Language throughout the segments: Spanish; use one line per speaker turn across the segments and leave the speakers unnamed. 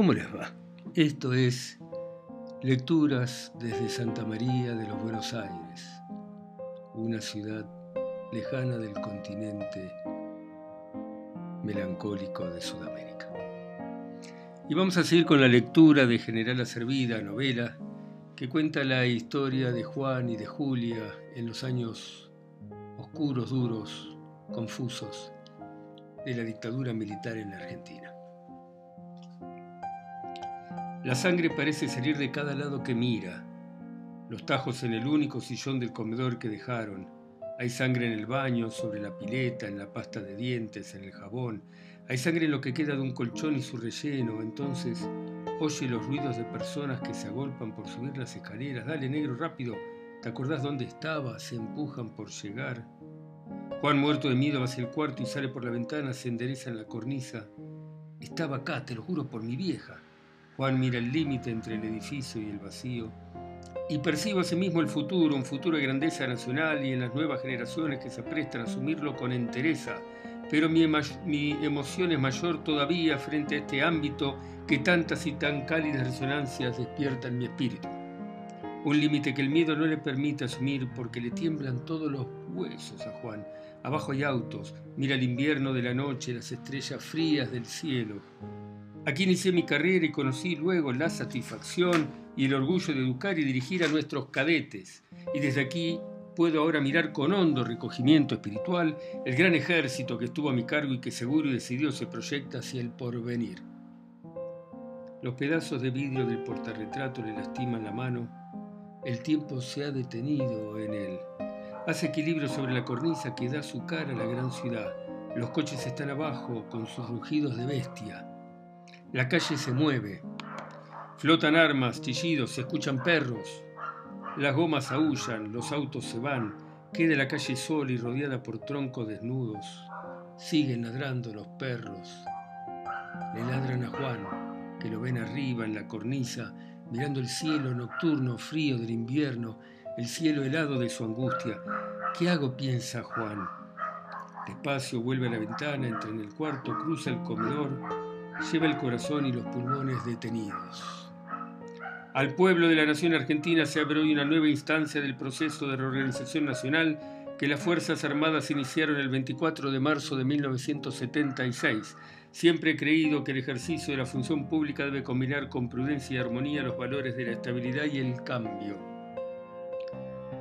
¿Cómo les va? Esto es Lecturas desde Santa María de los Buenos Aires, una ciudad lejana del continente melancólico de Sudamérica. Y vamos a seguir con la lectura de General Acervida, novela, que cuenta la historia de Juan y de Julia en los años oscuros, duros, confusos de la dictadura militar en la Argentina. La sangre parece salir de cada lado que mira. Los tajos en el único sillón del comedor que dejaron. Hay sangre en el baño, sobre la pileta, en la pasta de dientes, en el jabón. Hay sangre en lo que queda de un colchón y su relleno. Entonces oye los ruidos de personas que se agolpan por subir las escaleras. Dale, negro, rápido. ¿Te acordás dónde estaba? Se empujan por llegar. Juan, muerto de miedo, va hacia el cuarto y sale por la ventana, se endereza en la cornisa. Estaba acá, te lo juro por mi vieja. Juan mira el límite entre el edificio y el vacío y percibe asimismo el futuro, un futuro de grandeza nacional y en las nuevas generaciones que se prestan a asumirlo con entereza. Pero mi, emoción es mayor todavía frente a este ámbito que tantas y tan cálidas resonancias despiertan mi espíritu. Un límite que el miedo no le permite asumir porque le tiemblan todos los huesos a Juan. Abajo hay autos, mira el invierno de la noche, las estrellas frías del cielo. Aquí inicié mi carrera y conocí luego la satisfacción y el orgullo de educar y dirigir a nuestros cadetes. Y desde aquí puedo ahora mirar con hondo recogimiento espiritual el gran ejército que estuvo a mi cargo y que seguro y decidido se proyecta hacia el porvenir. Los pedazos de vidrio del portarretrato le lastiman la mano. El tiempo se ha detenido en él. Hace equilibrio sobre la cornisa que da su cara a la gran ciudad. Los coches están abajo con sus rugidos de bestia. La calle se mueve. Flotan armas, chillidos, se escuchan perros. Las gomas aullan, los autos se van. Queda la calle sola y rodeada por troncos desnudos. Siguen ladrando los perros. Le ladran a Juan, que lo ven arriba en la cornisa, mirando el cielo nocturno frío del invierno, el cielo helado de su angustia. ¿Qué hago? piensa Juan. Despacio vuelve a la ventana, entra en el cuarto, cruza el comedor lleva el corazón y los pulmones detenidos. Al pueblo de la nación argentina se abre hoy una nueva instancia del proceso de reorganización nacional que las Fuerzas Armadas iniciaron el 24 de marzo de 1976. Siempre he creído que el ejercicio de la función pública debe combinar con prudencia y armonía los valores de la estabilidad y el cambio.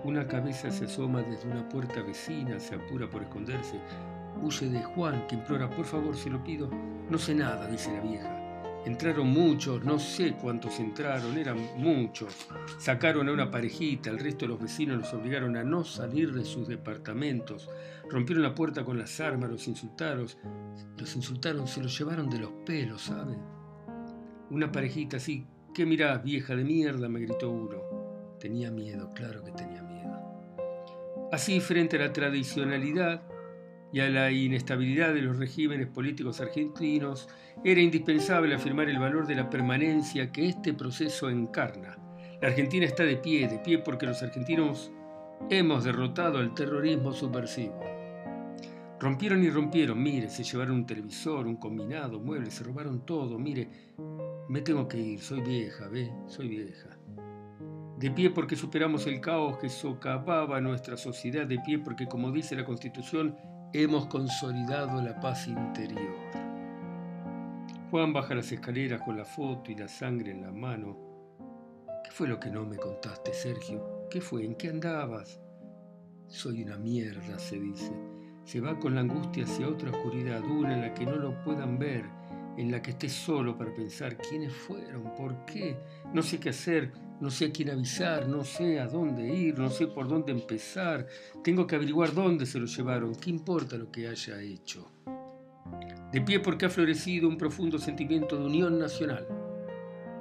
Una cabeza se asoma desde una puerta vecina, se apura por esconderse. Huye de Juan, que implora, por favor, se lo pido. No sé nada, dice la vieja. Entraron muchos, no sé cuántos entraron, eran muchos. Sacaron a una parejita, el resto de los vecinos los obligaron a no salir de sus departamentos. Rompieron la puerta con las armas, los insultaron, los insultaron, se los llevaron de los pelos, ¿sabe? Una parejita así, ¿qué mirás, vieja de mierda? me gritó uno. Tenía miedo, claro que tenía miedo. Así, frente a la tradicionalidad, y a la inestabilidad de los regímenes políticos argentinos, era indispensable afirmar el valor de la permanencia que este proceso encarna. La Argentina está de pie, de pie porque los argentinos hemos derrotado al terrorismo subversivo. Rompieron y rompieron, mire, se llevaron un televisor, un combinado, muebles, se robaron todo, mire, me tengo que ir, soy vieja, ve, soy vieja. De pie porque superamos el caos que socavaba nuestra sociedad, de pie porque, como dice la Constitución, hemos consolidado la paz interior. Juan baja las escaleras con la foto y la sangre en la mano. ¿Qué fue lo que no me contaste, Sergio? ¿Qué fue? ¿En qué andabas? Soy una mierda, se dice. Se va con la angustia hacia otra oscuridad, una en la que no lo puedan ver, en la que esté solo para pensar quiénes fueron, por qué, no sé qué hacer, no sé a quién avisar, no sé a dónde ir, no sé por dónde empezar, tengo que averiguar dónde se lo llevaron, qué importa lo que haya hecho. De pie porque ha florecido un profundo sentimiento de unión nacional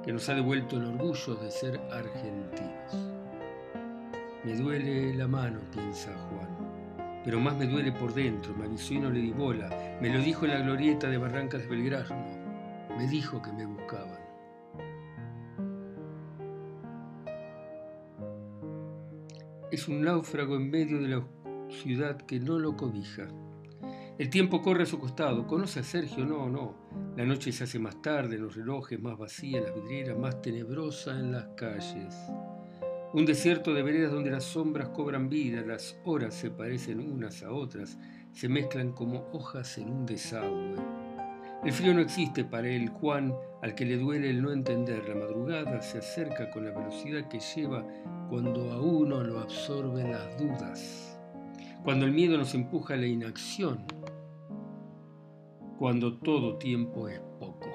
que nos ha devuelto el orgullo de ser argentinos. Me duele la mano, piensa Juan, pero más me duele por dentro, me avisó y no le di bola, me lo dijo en la glorieta de Barrancas de Belgrano, me dijo que me buscaban. Es un náufrago en medio de la ciudad que no lo cobija. El tiempo corre a su costado. ¿Conoce a Sergio? No, no. La noche se hace más tarde los relojes, más vacía las vidrieras, más tenebrosa en las calles. Un desierto de veredas donde las sombras cobran vida, las horas se parecen unas a otras, se mezclan como hojas en un desagüe. El frío no existe para él, Juan, al que le duele el no entender. La madrugada se acerca con la velocidad que lleva cuando a uno lo absorben las dudas, cuando el miedo nos empuja a la inacción cuando todo tiempo es poco.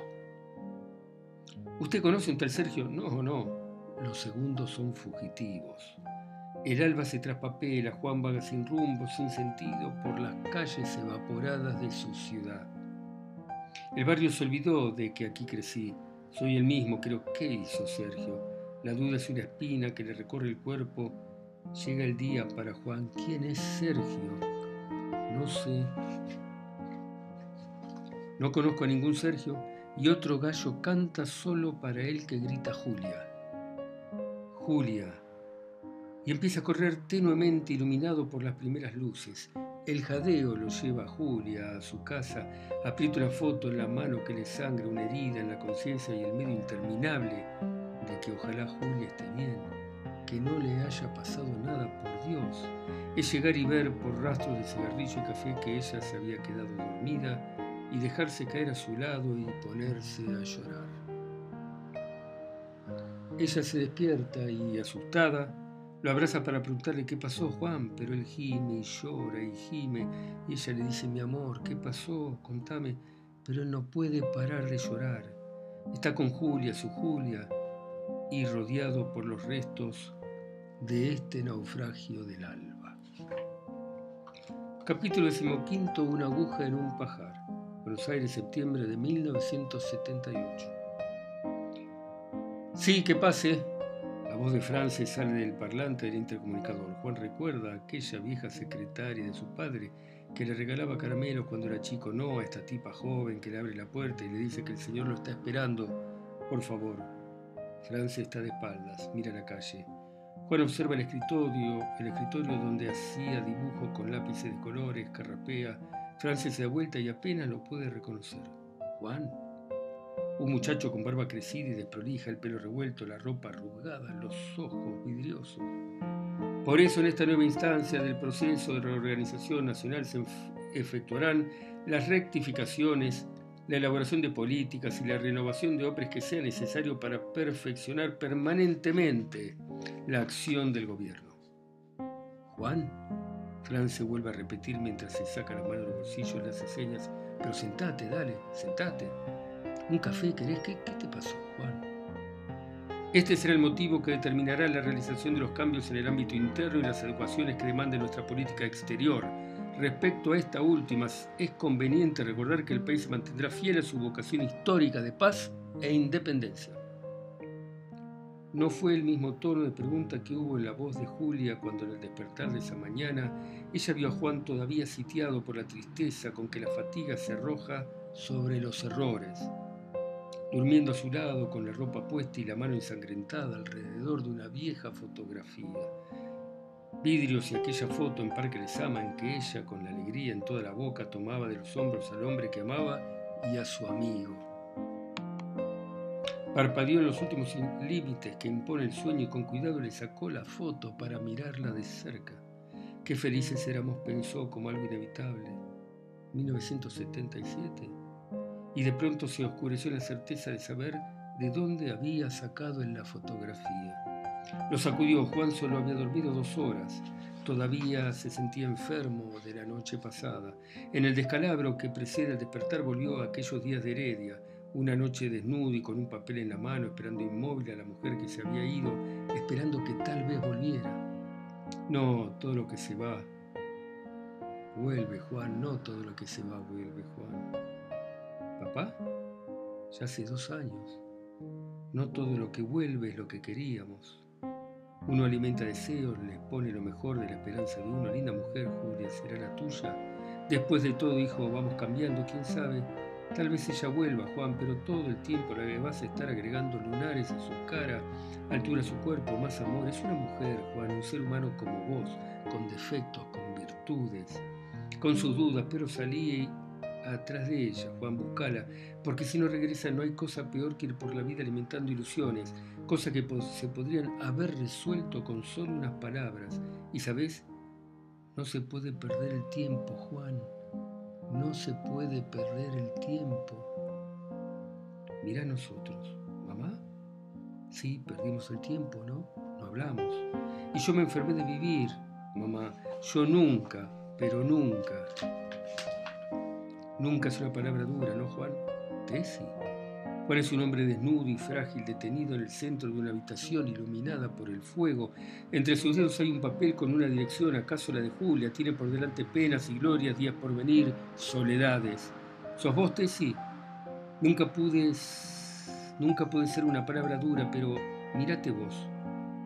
¿Usted conoce un tal Sergio? No, no. Los segundos son fugitivos. El alba se traspapela, Juan vaga sin rumbo, sin sentido, por las calles evaporadas de su ciudad. El barrio se olvidó de que aquí crecí. Soy el mismo, creo. ¿Qué hizo Sergio? La duda es una espina que le recorre el cuerpo. Llega el día para Juan. ¿Quién es Sergio? No sé. No conozco a ningún Sergio y otro gallo canta solo para él que grita Julia. Julia. Y empieza a correr tenuemente iluminado por las primeras luces. El jadeo lo lleva a Julia a su casa. Aprieta una foto en la mano que le sangra una herida en la conciencia y el miedo interminable de que ojalá Julia esté bien, que no le haya pasado nada por Dios. Es llegar y ver por rastros de cigarrillo y café que ella se había quedado dormida y dejarse caer a su lado y ponerse a llorar. Ella se despierta y, asustada, lo abraza para preguntarle qué pasó, Juan, pero él gime y llora y gime, y ella le dice, mi amor, ¿qué pasó? Contame, pero él no puede parar de llorar. Está con Julia, su Julia, y rodeado por los restos de este naufragio del alba. Capítulo decimoquinto, una aguja en un pajar. Buenos Aires, septiembre de 1978. Sí, que pase. La voz de Frances sale del parlante del intercomunicador. Juan recuerda a aquella vieja secretaria de su padre que le regalaba caramelos cuando era chico, no a esta tipa joven que le abre la puerta y le dice que el señor lo está esperando. Por favor. Frances está de espaldas, mira la calle. Juan observa el escritorio, el escritorio donde hacía dibujos con lápices de colores, carrapea, Frances se da vuelta y apenas lo puede reconocer. Juan. Un muchacho con barba crecida y desprolija, el pelo revuelto, la ropa arrugada, los ojos vidriosos. Por eso en esta nueva instancia del proceso de reorganización nacional se efectuarán las rectificaciones, la elaboración de políticas y la renovación de obras que sea necesario para perfeccionar permanentemente la acción del gobierno. Juan Fran se vuelve a repetir mientras se saca la mano de los bolsillos, le hace señas. Pero sentate, dale, sentate. ¿Un café querés? ¿Qué, qué te pasó, Juan? Este será el motivo que determinará la realización de los cambios en el ámbito interno y las adecuaciones que demande nuestra política exterior. Respecto a esta última, es conveniente recordar que el país se mantendrá fiel a su vocación histórica de paz e independencia. No fue el mismo tono de pregunta que hubo en la voz de Julia cuando en el despertar de esa mañana ella vio a Juan todavía sitiado por la tristeza con que la fatiga se arroja sobre los errores, durmiendo a su lado con la ropa puesta y la mano ensangrentada alrededor de una vieja fotografía. Vidrios y aquella foto en Parque Lesama en que ella, con la alegría en toda la boca, tomaba de los hombros al hombre que amaba y a su amigo. Parpadeó en los últimos límites que impone el sueño y con cuidado le sacó la foto para mirarla de cerca. Qué felices éramos, pensó como algo inevitable. 1977. Y de pronto se oscureció la certeza de saber de dónde había sacado en la fotografía. Lo sacudió, Juan solo había dormido dos horas. Todavía se sentía enfermo de la noche pasada. En el descalabro que precede al despertar volvió a aquellos días de Heredia, una noche desnudo y con un papel en la mano, esperando inmóvil a la mujer que se había ido, esperando que tal vez volviera. No, todo lo que se va. Vuelve, Juan, no todo lo que se va vuelve, Juan. ¿Papá? Ya hace dos años. No todo lo que vuelve es lo que queríamos. Uno alimenta deseos, les pone lo mejor de la esperanza de una linda mujer, Julia, será la tuya. Después de todo, hijo, vamos cambiando, quién sabe Tal vez ella vuelva, Juan, pero todo el tiempo la vas a estar agregando lunares a su cara, altura a su cuerpo, más amor. Es una mujer, Juan, un ser humano como vos, con defectos, con virtudes, con sus dudas, pero salí atrás de ella, Juan, buscala, porque si no regresa no hay cosa peor que ir por la vida alimentando ilusiones, cosas que se podrían haber resuelto con solo unas palabras. Y sabes, no se puede perder el tiempo, Juan, no se puede perder el tiempo. Mira nosotros, mamá, sí, perdimos el tiempo, ¿no? No hablamos. Y yo me enfermé de vivir, mamá, yo nunca, pero nunca Nunca es una palabra dura, ¿no, Juan? Tesi. Juan es un hombre desnudo y frágil, detenido en el centro de una habitación iluminada por el fuego. Entre sus dedos hay un papel con una dirección, acaso la de Julia. Tiene por delante penas y glorias, días por venir, soledades. ¿Sos vos, Tesi? Nunca pude, nunca pude ser una palabra dura, pero mírate vos.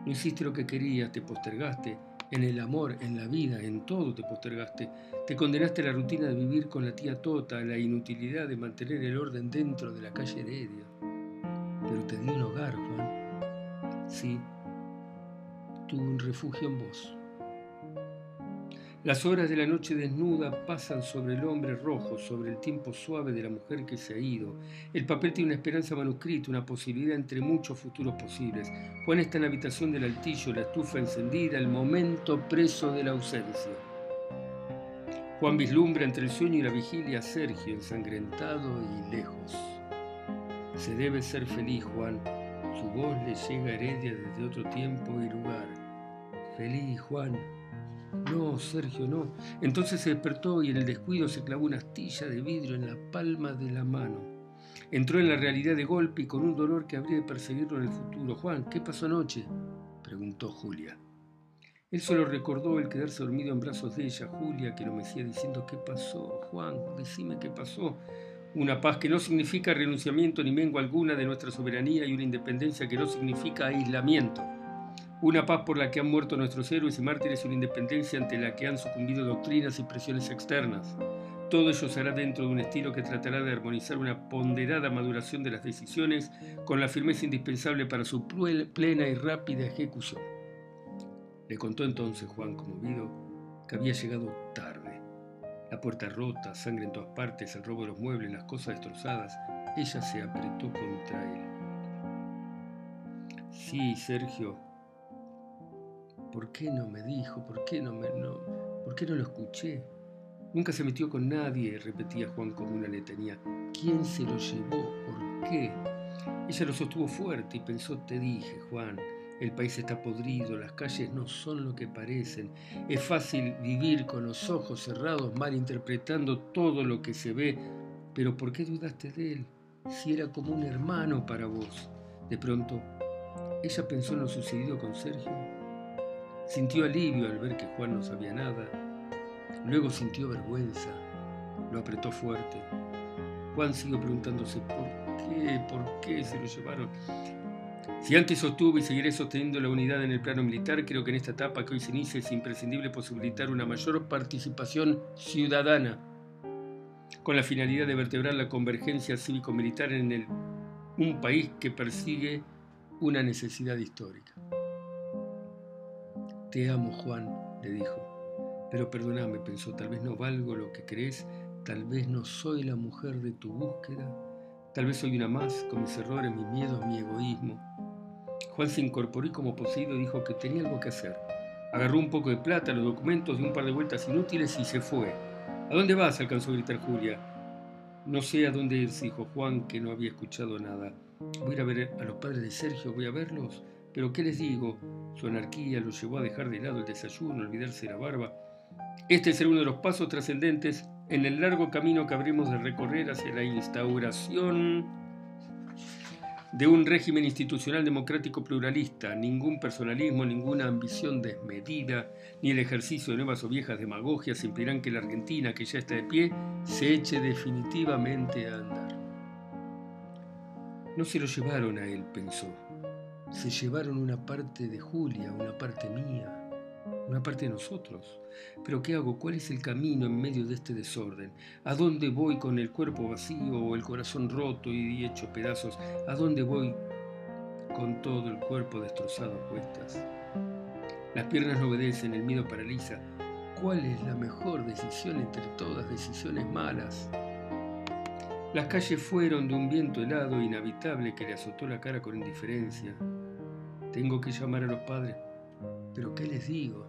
No hiciste lo que querías, te postergaste en el amor, en la vida, en todo te postergaste. Te condenaste a la rutina de vivir con la tía Tota, a la inutilidad de mantener el orden dentro de la calle Heredia. Pero te di un hogar, Juan. Sí, tuve un refugio en vos. Las horas de la noche desnuda pasan sobre el hombre rojo, sobre el tiempo suave de la mujer que se ha ido. El papel tiene una esperanza manuscrita, una posibilidad entre muchos futuros posibles. Juan está en la habitación del altillo, la estufa encendida, el momento preso de la ausencia. Juan vislumbra entre el sueño y la vigilia a Sergio, ensangrentado y lejos. Se debe ser feliz, Juan. Su voz le llega heredia desde otro tiempo y lugar. Feliz, Juan no, Sergio, no. Entonces se despertó y en el descuido se clavó una astilla de vidrio en la palma de la mano. Entró en la realidad de golpe y con un dolor que habría de perseguirlo en el futuro. Juan, ¿qué pasó anoche? preguntó Julia. Él solo recordó el quedarse dormido en brazos de ella, Julia, que lo mecía diciendo, ¿qué pasó? Juan, decime qué pasó. Una paz que no significa renunciamiento ni mengua alguna de nuestra soberanía y una independencia que no significa aislamiento. Una paz por la que han muerto nuestros héroes y mártires y una independencia ante la que han sucumbido doctrinas y presiones externas. Todo ello será dentro de un estilo que tratará de armonizar una ponderada maduración de las decisiones con la firmeza indispensable para su plena y rápida ejecución. Le contó entonces Juan conmovido que había llegado tarde. La puerta rota, sangre en todas partes, el robo de los muebles, las cosas destrozadas. Ella se apretó contra él. Sí, Sergio, ¿Por qué no me dijo? ¿Por qué no, me, no, ¿por qué no lo escuché? Nunca se metió con nadie, repetía Juan como una letanía. ¿Quién se lo llevó? ¿Por qué? Ella lo sostuvo fuerte y pensó, te dije, Juan, el país está podrido, las calles no son lo que parecen. Es fácil vivir con los ojos cerrados, malinterpretando todo lo que se ve. Pero ¿por qué dudaste de él? Si era como un hermano para vos. De pronto, ella pensó en lo sucedido con Sergio Sintió alivio al ver que Juan no sabía nada. Luego sintió vergüenza. Lo apretó fuerte. Juan siguió preguntándose por qué, por qué se lo llevaron. Si antes sostuve y seguiré sosteniendo la unidad en el plano militar, creo que en esta etapa que hoy se inicia es imprescindible posibilitar una mayor participación ciudadana, con la finalidad de vertebrar la convergencia cívico-militar en el, un país que persigue una necesidad histórica. Te amo, Juan, le dijo. Pero perdóname, pensó, tal vez no valgo lo que crees, tal vez no soy la mujer de tu búsqueda, tal vez soy una más, con mis errores, mis miedos, mi egoísmo. Juan se incorporó y como poseído dijo que tenía algo que hacer. Agarró un poco de plata, los documentos, dio un par de vueltas inútiles y se fue. ¿A dónde vas? alcanzó a gritar Julia. No sé a dónde irse, dijo Juan, que no había escuchado nada. Voy a ir a ver a los padres de Sergio, voy a verlos. Pero ¿qué les digo? Su anarquía lo llevó a dejar de lado el desayuno, olvidarse la barba. Este será uno de los pasos trascendentes en el largo camino que habremos de recorrer hacia la instauración de un régimen institucional democrático pluralista, ningún personalismo, ninguna ambición desmedida, ni el ejercicio de nuevas o viejas demagogias impedirán que la Argentina, que ya está de pie, se eche definitivamente a andar. No se lo llevaron a él, pensó se llevaron una parte de Julia, una parte mía, una parte de nosotros. Pero ¿qué hago? ¿Cuál es el camino en medio de este desorden? ¿A dónde voy con el cuerpo vacío o el corazón roto y hecho pedazos? ¿A dónde voy con todo el cuerpo destrozado a cuestas? Las piernas no obedecen, el miedo paraliza. cuál es la mejor decisión entre todas decisiones malas. Las calles fueron de un viento helado e inhabitable que le azotó la cara con indiferencia. Tengo que llamar a los padres. Pero ¿qué les digo?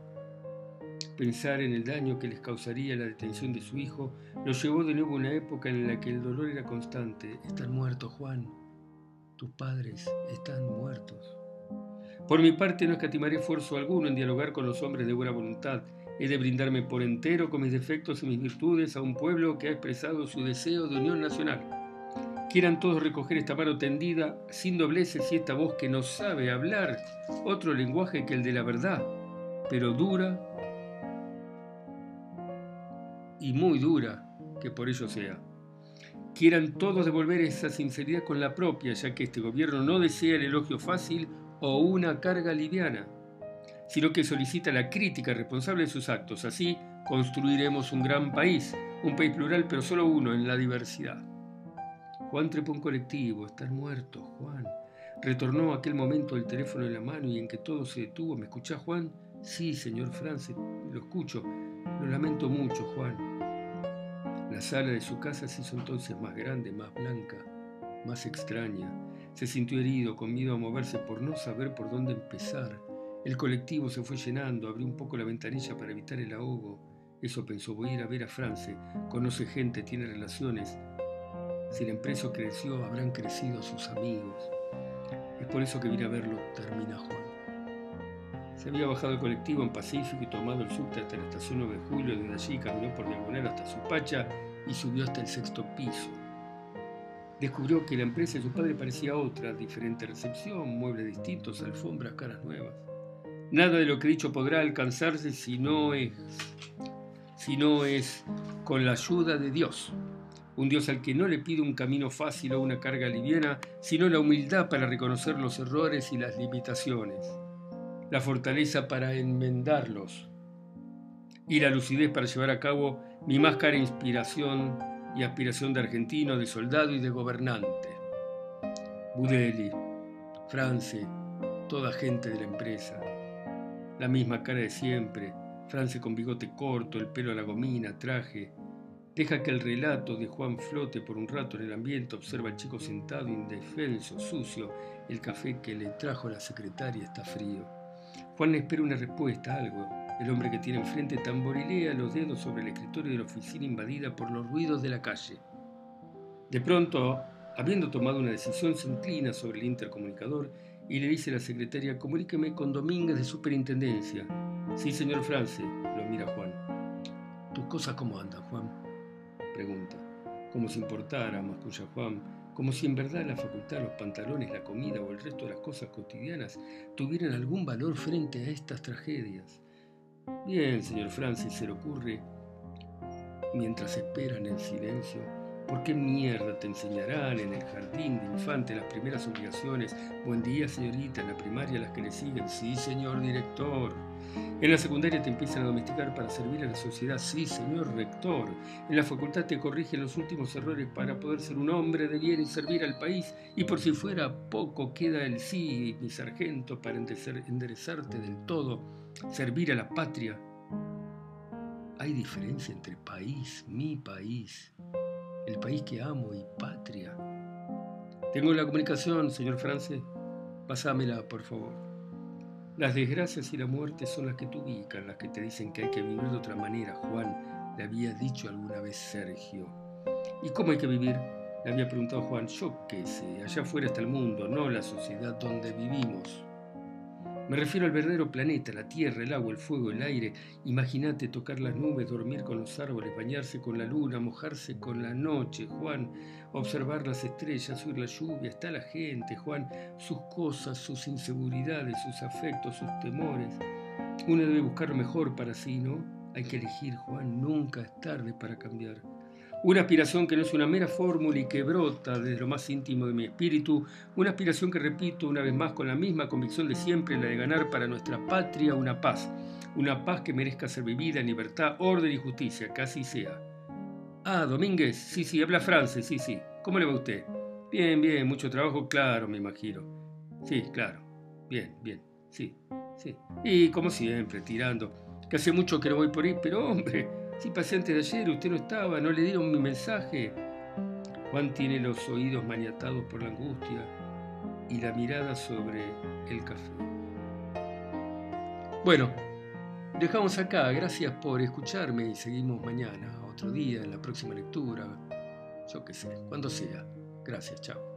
Pensar en el daño que les causaría la detención de su hijo lo llevó de nuevo a una época en la que el dolor era constante. Están muertos, Juan. Tus padres están muertos. Por mi parte no escatimaré esfuerzo alguno en dialogar con los hombres de buena voluntad. He de brindarme por entero con mis defectos y mis virtudes a un pueblo que ha expresado su deseo de unión nacional. Quieran todos recoger esta mano tendida, sin dobleces y esta voz que no sabe hablar otro lenguaje que el de la verdad, pero dura y muy dura que por ello sea. Quieran todos devolver esa sinceridad con la propia, ya que este gobierno no desea el elogio fácil o una carga liviana, sino que solicita la crítica responsable de sus actos. Así construiremos un gran país, un país plural, pero solo uno en la diversidad. Juan trepó un colectivo, estás muerto, Juan. Retornó aquel momento el teléfono en la mano y en que todo se detuvo. ¿Me escuchás, Juan? Sí, señor Francis, lo escucho. Lo lamento mucho, Juan. La sala de su casa se hizo entonces más grande, más blanca, más extraña. Se sintió herido, con miedo a moverse por no saber por dónde empezar. El colectivo se fue llenando, abrió un poco la ventanilla para evitar el ahogo. Eso pensó, voy a ir a ver a France. Conoce gente, tiene relaciones. Si el empreso creció, habrán crecido sus amigos. Es por eso que vine a verlo, termina Juan. Se había bajado el colectivo en Pacífico y tomado el subte hasta la estación 9 de julio. Desde allí caminó por diagonal hasta su pacha y subió hasta el sexto piso. Descubrió que la empresa de su padre parecía otra, diferente recepción, muebles distintos, alfombras, caras nuevas. Nada de lo que he dicho podrá alcanzarse si no es, si no es con la ayuda de Dios. Un Dios al que no le pide un camino fácil o una carga liviana, sino la humildad para reconocer los errores y las limitaciones la fortaleza para enmendarlos y la lucidez para llevar a cabo mi más cara inspiración y aspiración de argentino, de soldado y de gobernante. Budeli, France, toda gente de la empresa. La misma cara de siempre, France con bigote corto, el pelo a la gomina, traje. Deja que el relato de Juan flote por un rato en el ambiente, observa al chico sentado, indefenso, sucio. El café que le trajo la secretaria está frío. Juan espera una respuesta, algo. El hombre que tiene enfrente tamborilea los dedos sobre el escritorio de la oficina invadida por los ruidos de la calle. De pronto, habiendo tomado una decisión, se inclina sobre el intercomunicador y le dice a la secretaria, comuníqueme con Domínguez de Superintendencia. Sí, señor France, lo mira Juan. ¿Tus cosas cómo andan, Juan? Pregunta. Como si importara, masculla Juan, como si en verdad la facultad, los pantalones, la comida o el resto de las cosas cotidianas tuvieran algún valor frente a estas tragedias. Bien, señor Francis, se le ocurre, mientras esperan en silencio, ¿por qué mierda te enseñarán en el jardín de infante las primeras obligaciones? Buen día, señorita, en la primaria las que le siguen. Sí, señor director. En la secundaria te empiezan a domesticar para servir a la sociedad, sí, señor rector. En la facultad te corrigen los últimos errores para poder ser un hombre de bien y servir al país. Y por si fuera poco, queda el sí, mi sargento, para enderezarte del todo, servir a la patria. Hay diferencia entre país, mi país, el país que amo y patria. Tengo la comunicación, señor France. Pásamela, por favor. Las desgracias y la muerte son las que te ubican, las que te dicen que hay que vivir de otra manera, Juan, le había dicho alguna vez Sergio. ¿Y cómo hay que vivir? Le había preguntado Juan, yo qué sé, allá afuera está el mundo, no la sociedad donde vivimos. Me refiero al verdadero planeta, la tierra, el agua, el fuego, el aire. Imagínate tocar las nubes, dormir con los árboles, bañarse con la luna, mojarse con la noche, Juan, observar las estrellas, oír la lluvia, está la gente, Juan, sus cosas, sus inseguridades, sus afectos, sus temores. Uno debe buscar mejor para sí, ¿no? Hay que elegir, Juan, nunca es tarde para cambiar. Una aspiración que no es una mera fórmula y que brota desde lo más íntimo de mi espíritu, una aspiración que repito una vez más con la misma convicción de siempre, la de ganar para nuestra patria una paz, una paz que merezca ser vivida en libertad, orden y justicia, que así sea. Ah, Domínguez, sí, sí, habla francés, sí, sí. ¿Cómo le va a usted? Bien, bien, mucho trabajo, claro, me imagino. Sí, claro. Bien, bien, sí, sí. Y como siempre, tirando. que hace mucho que no voy por ahí, pero hombre, si pasé antes de ayer, usted no estaba, no le dieron mi mensaje. Juan tiene los oídos maniatados por la angustia y la mirada sobre el café. Bueno, dejamos acá. Gracias por escucharme y seguimos mañana, otro día, en la próxima lectura. Yo qué sé, cuando sea. Gracias, chao.